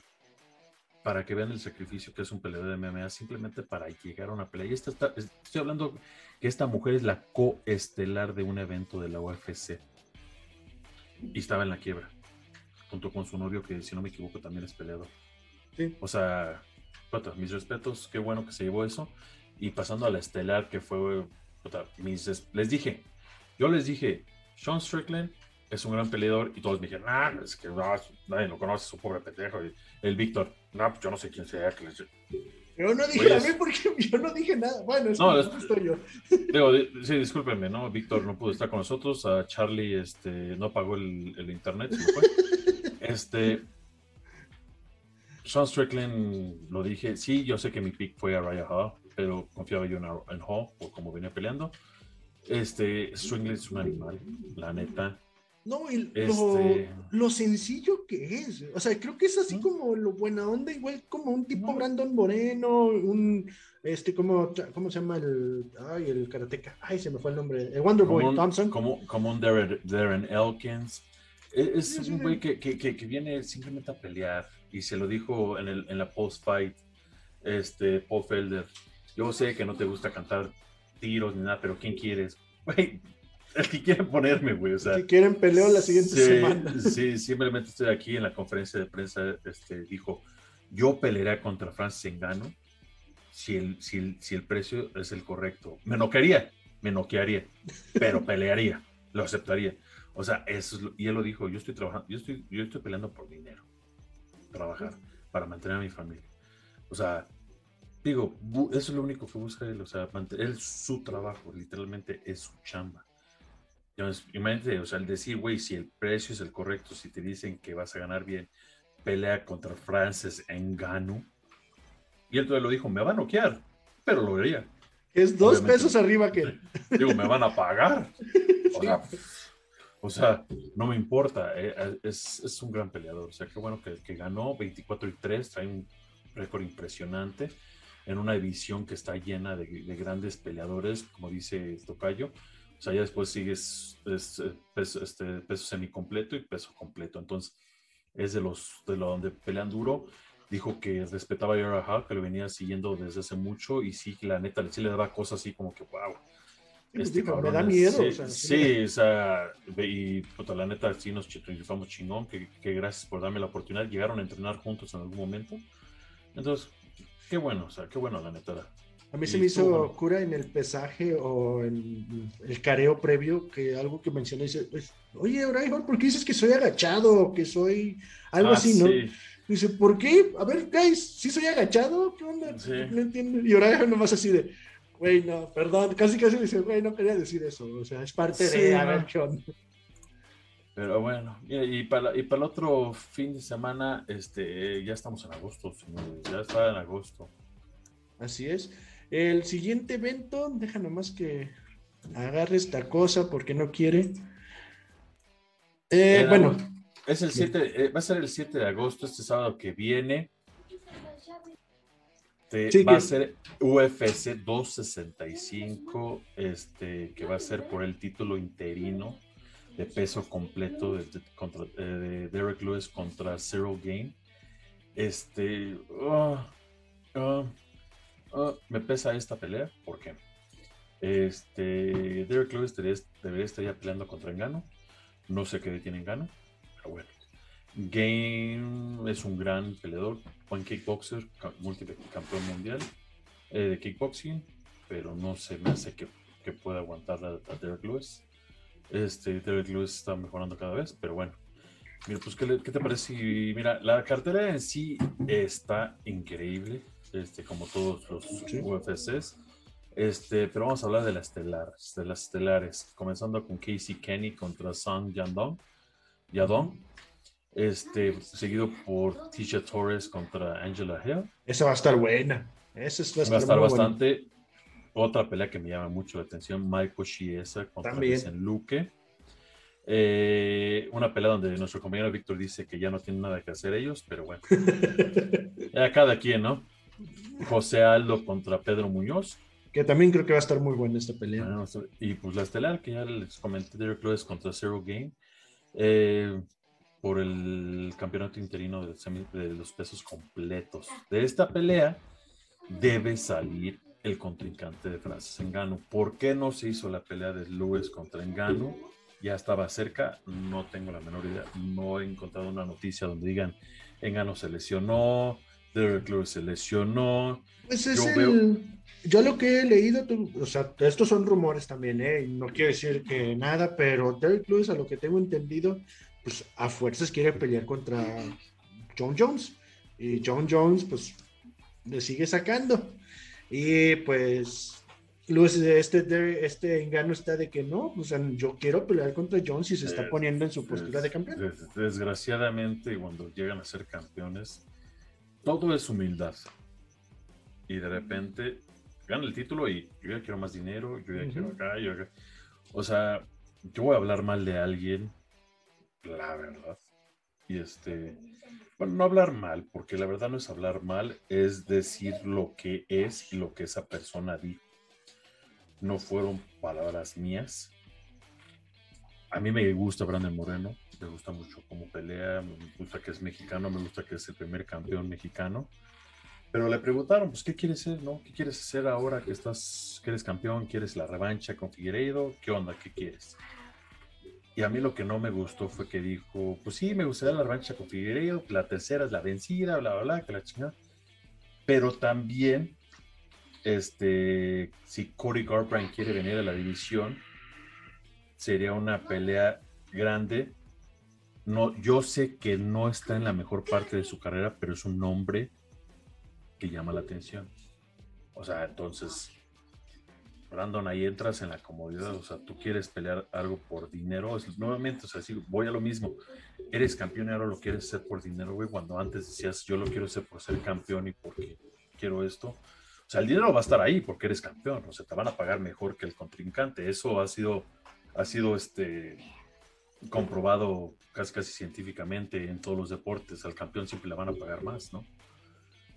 Para que vean el sacrificio que es un peleador de MMA, simplemente para llegar a una pelea. Y esta está- estoy hablando que esta mujer es la coestelar de un evento de la UFC. Y estaba en la quiebra, junto con su novio, que si no me equivoco también es peleador. Sí. O sea, puta, mis respetos, qué bueno que se llevó eso. Y pasando a la estelar, que fue, puta, mis, es- les dije, yo les dije, Sean Strickland es un gran peleador y todos me dijeron, ah, es que no, nadie lo conoce, es un pobre pendejo. Y el Víctor, no, pues yo no sé quién sea. Yo no dije Oye, a mí porque yo no dije nada. Bueno, es No, es- estoy yo. Digo, di- sí, discúlpenme, ¿no? Víctor no pudo estar con nosotros, a Charlie este, no pagó el, el internet, se fue. Este, Sean Strickland, lo dije, sí, yo sé que mi pick fue a Raya Hall, pero confiaba yo en, en Hall por cómo venía peleando. Este, Strickland es un animal, la neta. No, y Este- lo, lo sencillo que es. O sea, creo que es así ¿Mm? como lo buena onda, igual como un tipo No. Brandon Moreno, un este, como, ¿cómo se llama el, ay, el karateca? Ay, se me fue el nombre. El Wonder Boy un, Thompson. como, como un Darren, Darren Elkins. Es, es Sí, sí, un sí. güey que, que, que, que viene simplemente a pelear y se lo dijo en, el, en la post-fight este, Paul Felder. Yo sé que no te gusta cantar tiros ni nada, pero ¿quién quieres? Güey, el que quiere ponerme, güey. O sea, si quieren peleo la siguiente sí, semana. Sí, simplemente estoy aquí en la conferencia de prensa. Este, dijo: Yo pelearé contra Francis Engano si el, si, el, si el precio es el correcto. Me noquearía, me noquearía, pero pelearía, lo aceptaría. O sea, eso es lo- y él lo dijo, yo estoy trabajando, yo estoy, yo estoy peleando por dinero, trabajar, para mantener a mi familia. O sea, digo, eso es lo único que busca él, o sea, mantener su trabajo, literalmente es su chamba. Entonces, imagínate, o sea, el decir, güey, si el precio es el correcto, si te dicen que vas a ganar bien, pelea contra Francis Ngannou. Y él todavía lo dijo, me va a noquear, pero lo vería. Es dos Obviamente. pesos arriba que él. Digo, me van a pagar. O sea, o sea, no me importa. eh, Es, es un gran peleador. O sea, qué bueno que, que ganó 24 y 3, trae un récord impresionante en una división que está llena de, de grandes peleadores, como dice Tocayo. O sea, ya después sigues es, eh, peso, este, peso semicompleto y peso completo. Entonces, es de los de lo donde pelean duro. Dijo que respetaba a Yara Hawk, que lo venía siguiendo desde hace mucho y sí, la neta, sí le daba cosas así como que, wow. Este dijo, me cabrón da es- miedo, Sí, o sea, sí sí, o sea, y puta, la neta, sí nos triunfamos chingón, que, que gracias por darme la oportunidad. Llegaron a entrenar juntos en algún momento. Entonces, qué bueno, o sea, qué bueno, la neta. A mí se me hizo bueno. cura en el pesaje o en el careo previo, que algo que mencioné, dice, pues, oye, Oraihor, ¿por qué dices que soy agachado que soy algo Ah, así, no? sí. Dice, ¿por qué? A ver, guys, ¿sí soy agachado? ¿Qué onda? Sí. No entiendo. Y Oraihor nomás así de, güey, no, perdón, casi casi dice, güey, no quería decir eso, o sea, es parte Sí, de, a ver qué onda. Pero bueno, y, y para, y para el otro fin de semana, este, ya estamos en agosto, señores, ya está en agosto. Así es. El siguiente evento, deja nomás que agarre esta cosa porque no quiere. Eh, bueno, Es el 7, eh, va a ser el 7 de agosto, este sábado que viene. Te- Sí, va que- a ser UFC 265, este, que va a ser por el título interino de peso completo de, de- contra, eh, de Derek Lewis contra Cyril Game. Este, ah, ah, ah, me pesa esta pelea, ¿por qué? Este, Derek Lewis debería, estar ya peleando contra Engano. No sé qué detiene Engano, pero bueno. Game es un gran peleador, buen kickboxer, múltiple campeón mundial eh, de kickboxing, pero no se me hace que, pueda aguantar a, a Derek Lewis. Este, Derek Lewis está mejorando cada vez, pero bueno. Mira, pues, ¿qué, te parece? mira, la cartera en sí está increíble, este, como todos los Sí. UFCs. Este, pero vamos a hablar de las estelares, de las estelares, comenzando con Casey Kenny contra Song Yadong, Yadong, este, seguido por Tisha Torres contra Angela Hill. esa va a estar buena. Esa es- va a Va a estar, muy buena. bastante. Otra pelea que me llama mucho la atención, Michael Chiesa contra. Vicente Luque. Eh, una pelea donde nuestro compañero Víctor dice que ya no tienen nada que hacer ellos, pero bueno. Ya cada quien, ¿no? José Aldo contra Pedro Muñoz. que también creo que va a estar muy buena esta pelea. Y pues la estelar que ya les comenté, Derek Lewis contra Zero Game, eh, por el campeonato interino semi- de los pesos completos. De esta pelea debe salir el contrincante de Francis Engano. ¿Por qué no se hizo la pelea de Lewis contra Engano? Ya estaba cerca, no tengo la menor idea. No he encontrado una noticia donde digan Engano se lesionó, Derek Lewis se lesionó. Pues es Yo el. veo- Yo lo que he leído, o sea, estos son rumores también, ¿eh? No quiero decir que nada, pero Derek Lewis, a lo que tengo entendido, pues a fuerzas quiere pelear contra John Jones. Y John Jones, pues, le sigue sacando. Y pues, Lewis, este, este engano está de que no, o sea, yo quiero pelear contra Jones y se está Es- poniendo en su postura de campeón. des- desgraciadamente, cuando llegan a ser campeones, todo es humildad. Y de repente gana el título y yo ya quiero más dinero, yo ya quiero acá, yo acá. O sea, yo voy a hablar mal de alguien, la verdad. Y este, bueno, no hablar mal, porque la verdad no es hablar mal, es decir lo que es y lo que esa persona dijo. No fueron palabras mías, a mí me gusta Brandon Moreno, me gusta mucho cómo pelea, me gusta que es mexicano, me gusta que es el primer campeón mexicano. Pero le preguntaron, pues, ¿qué quieres ser, no? ¿Qué quieres hacer ahora que estás, que eres campeón? ¿Quieres la revancha con Figueiredo? ¿Qué onda? ¿Qué quieres? Y a mí lo que no me gustó fue que dijo, pues sí, me gustaría la revancha con Figueiredo, la tercera es la vencida, bla, bla, bla, que la chingada. Pero también este, si Cody Garbrandt quiere venir a la división, sería una pelea grande. No, yo sé que no está en la mejor parte de su carrera, pero es un nombre que llama la atención. O sea, entonces, Brandon, ahí entras en la comodidad. O sea, tú quieres pelear algo por dinero. nuevamente, o sea, sí, voy a lo mismo. Eres campeón y ahora lo quieres hacer por dinero, güey. Cuando antes decías, yo lo quiero hacer por ser campeón y porque quiero esto. O sea, el dinero va a estar ahí porque eres campeón. O sea, te van a pagar mejor que el contrincante. Eso ha sido, ha sido este, comprobado casi, casi científicamente en todos los deportes. Al campeón siempre le van a pagar más, ¿no?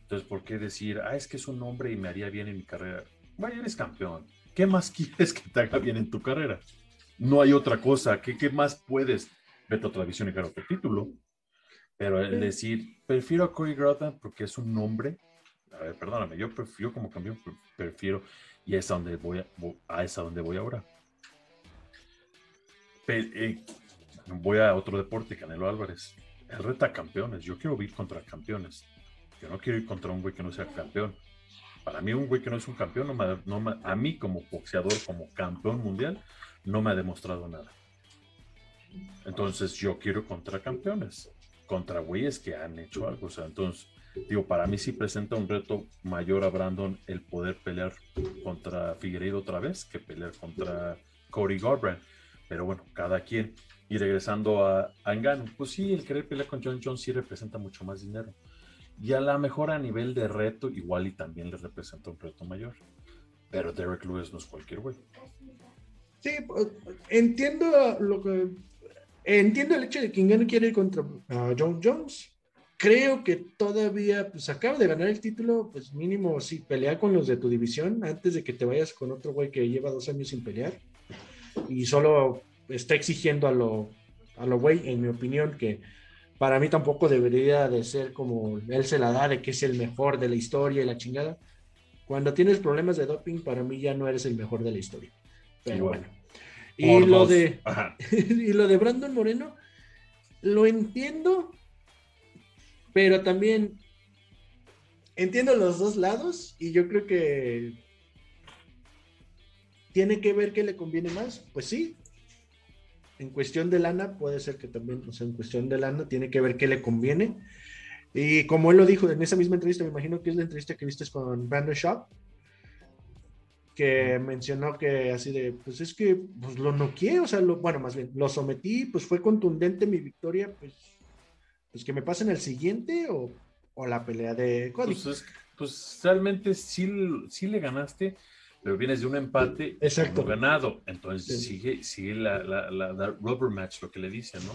Entonces, ¿por qué decir, ah, es que es un hombre y me haría bien en mi carrera? Vaya, eres campeón. ¿Qué más quieres que te haga bien en tu carrera? No hay otra cosa. ¿Qué, qué más puedes? Vete a otra división y ganar otro título. Pero el decir, prefiero a Corey Grotham porque es un nombre. A ver, perdóname, yo prefiero como campeón, prefiero, y es a donde voy, a, es a donde voy ahora. Eh, voy a otro deporte, Canelo Álvarez. El reta campeones. Yo quiero ir contra campeones. Yo no quiero ir contra un güey que no sea campeón. Para mí, un güey que no es un campeón, a mí como boxeador, como campeón mundial, no me ha demostrado nada. Entonces, yo quiero contra campeones, contra güeyes que han hecho algo. O sea, entonces, digo, para mí sí presenta un reto mayor a Brandon el poder pelear contra Figueiredo otra vez que pelear contra Cody Garbrandt. Pero bueno, cada quien. Y regresando a, a pues sí, el querer pelear con John Jones sí representa mucho más dinero. Y a lo mejor a nivel de reto, igual y también le representa un reto mayor. Pero Derek Lewis no es cualquier güey. Sí, pues, entiendo lo que. Entiendo el hecho de que Ngannou quiere ir contra uh, John Jones. Creo que todavía, pues acaba de ganar el título, pues mínimo sí, pelear con los de tu división antes de que te vayas con otro güey que lleva dos años sin pelear y solo está exigiendo a lo, a lo güey, en mi opinión, que para mí tampoco debería de ser como él se la da de que es el mejor de la historia y la chingada. Cuando tienes problemas de doping, para mí ya no eres el mejor de la historia. Pero bueno. Y lo, de, y lo de Brandon Moreno, lo entiendo, pero también entiendo los dos lados y yo creo que tiene que ver qué le conviene más. Pues sí, en cuestión de lana, puede ser que también, o sea, en cuestión de lana, tiene que ver qué le conviene. Y como él lo dijo en esa misma entrevista, me imagino que es la entrevista que viste con Brandon Shaw, que mencionó que así de, pues es que pues lo noqué, o sea, lo, bueno, más bien, lo sometí, pues fue contundente mi victoria, pues, pues que me pasen el siguiente o, o la pelea de Cody. Pues, pues realmente sí, sí le ganaste, pero vienes de un empate Exacto. ganado. Entonces sigue, sigue la, la, rubber match, lo que le dicen, ¿no?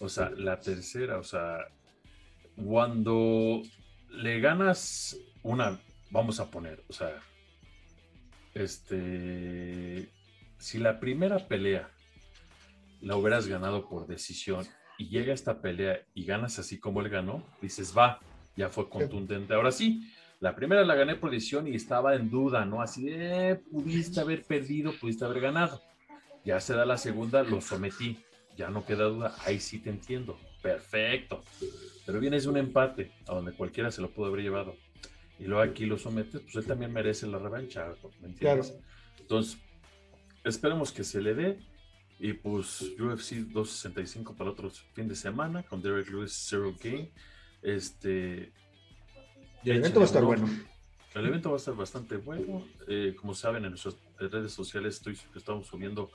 O sea, la tercera, o sea, cuando le ganas una, vamos a poner, o sea, este, si la primera pelea la hubieras ganado por decisión y llega esta pelea y ganas así como él ganó, dices, va, ya fue contundente. Ahora sí, la primera la gané por decisión y estaba en duda, ¿no? Así de, eh, pudiste haber perdido, pudiste haber ganado. Ya se da la segunda, lo sometí. Ya no queda duda, ahí sí te entiendo. Perfecto. Pero vienes de un empate, a donde cualquiera se lo pudo haber llevado. Y luego aquí lo sometes, pues él también merece la revancha, ¿me entiendes? Entonces, esperemos que se le dé. Y pues UFC 265 para el otro fin de semana con Derek Lewis Zero Game. Este, el evento va a estar bueno. El evento va a estar bastante bueno. Eh, como saben, en nuestras redes sociales estoy, estamos subiendo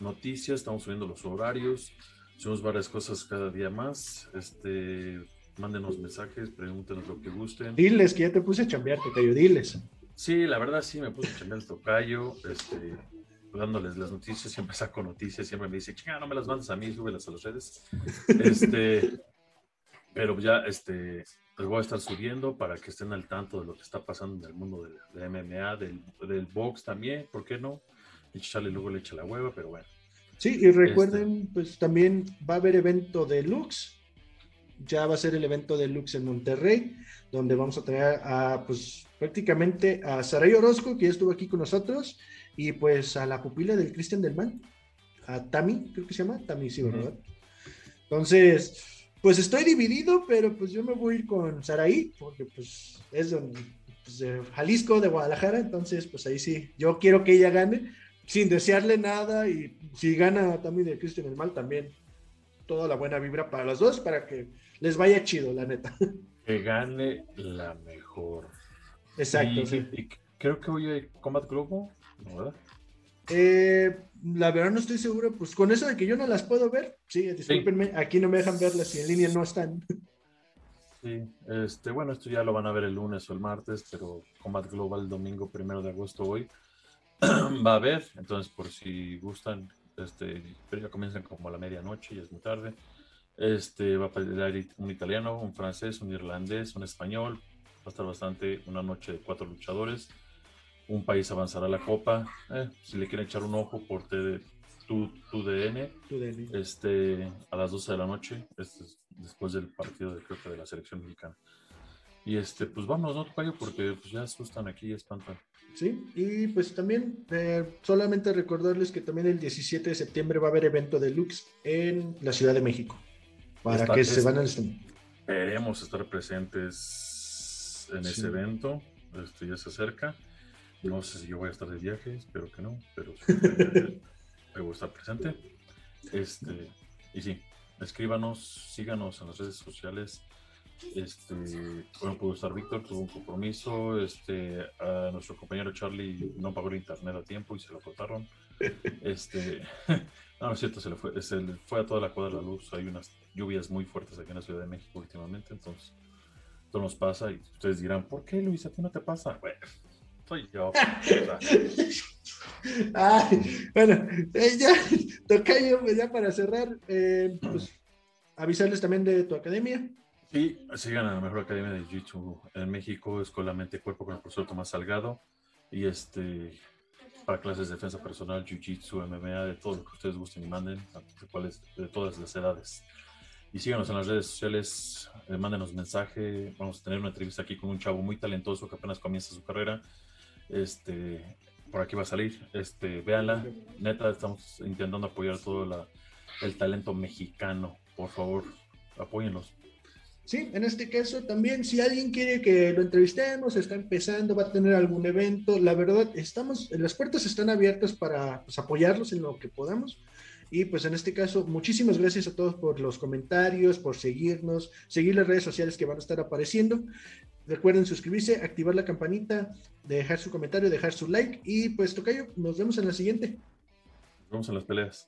noticias, estamos subiendo los horarios, subimos varias cosas cada día más. Este, mándenos mensajes, pregúntenos lo que gusten. Diles que ya te puse a chambear, tocayo, diles. Sí, la verdad sí me puse a chambear el tocayo, este, dándoles las noticias, siempre saco noticias, siempre me dice, chinga, no me las mandas a mí, súbelas a las redes. Este, pero ya, este, les voy a estar subiendo para que estén al tanto de lo que está pasando en el mundo del, MMA, del, del, box también, ¿por qué no? Echarle luego le echa la hueva, pero bueno. Sí, y recuerden, este pues también va a haber evento de Lux. Ya va a ser el evento de Lux en Monterrey, donde vamos a tener a, pues, prácticamente a Saray Orozco, que ya estuvo aquí con nosotros, y pues a la pupila del Cristian del Man, a Tami, creo que se llama, Tami, sí, ¿verdad? Entonces, pues estoy dividido, pero pues yo me voy a ir con Saraí, porque pues es donde pues, de Jalisco, de Guadalajara, entonces pues ahí sí, yo quiero que ella gane, sin desearle nada y si gana también de Cristian el Mal, también toda la buena vibra para los dos, para que les vaya chido, la neta. Que gane la mejor. Exacto. Y, sí. y creo que hoy hay Combat Globo, ¿no, ¿verdad? Eh, la verdad no estoy seguro, pues con eso de que yo no las puedo ver, sí, discúlpenme, aquí no me dejan verlas y en línea no están. Sí, este, bueno, esto ya lo van a ver el lunes o el martes, pero Combat Global domingo primero de agosto hoy va a haber, entonces por si gustan, este, pero ya comienzan como a la medianoche y es muy tarde. Este va a pelear un italiano, un francés, un irlandés, un español. Va a estar bastante una noche de cuatro luchadores. Un país avanzará a la copa. Eh, si le quieren echar un ojo por TD, tu, tu DN, este, a las 12 de la noche, este es después del partido de, creo que de la selección mexicana. Y este, pues vámonos, ¿no, Tocayo? Porque pues, ya asustan aquí y espantan. Sí, y pues también eh, solamente recordarles que también el 17 de septiembre va a haber evento de Lux en la Ciudad de México. Para Está- que se es- van al. Esperemos estar presentes en Sí. ese evento. Este ya se acerca. No sé si yo voy a estar de viaje, espero que no, pero me voy a estar presente. Este, y sí, escríbanos, síganos en las redes sociales. Este, bueno, pudo estar Víctor, tuvo un compromiso. Este, a nuestro compañero Charlie no pagó el internet a tiempo y se lo cortaron. Este, no, no es cierto, se le fue, se le fue a toda la cuadra la luz. Hay unas lluvias muy fuertes aquí en la Ciudad de México últimamente, entonces esto nos pasa y ustedes dirán, ¿por qué Luis? ¿A ti no te pasa? Bueno, soy yo. Ay, bueno, eh, ya, Tocayo, pues ya para cerrar, eh, pues avisarles también de tu academia. Sí, sigan a la mejor academia de Jiu-Jitsu en México, Escuela Mente Cuerpo con el profesor Tomás Salgado. Y este, para clases de defensa personal, Jiu-Jitsu, MMA, de todo lo que ustedes gusten y manden, de, de todas las edades. Y síganos en las redes sociales, eh, mándenos mensaje. Vamos a tener una entrevista aquí con un chavo muy talentoso que apenas comienza su carrera. Este, por aquí va a salir. Este, véanla. Neta, estamos intentando apoyar todo el talento mexicano. Por favor, apóyenlos. Sí, en este caso también, si alguien quiere que lo entrevistemos, está empezando, va a tener algún evento, la verdad, estamos, las puertas están abiertas para pues, apoyarlos en lo que podamos. Y pues en este caso, muchísimas gracias a todos por los comentarios, por seguirnos, seguir las redes sociales que van a estar apareciendo. Recuerden suscribirse, activar la campanita, dejar su comentario, dejar su like y pues Tocayo, nos vemos en la siguiente. Nos vemos en las peleas.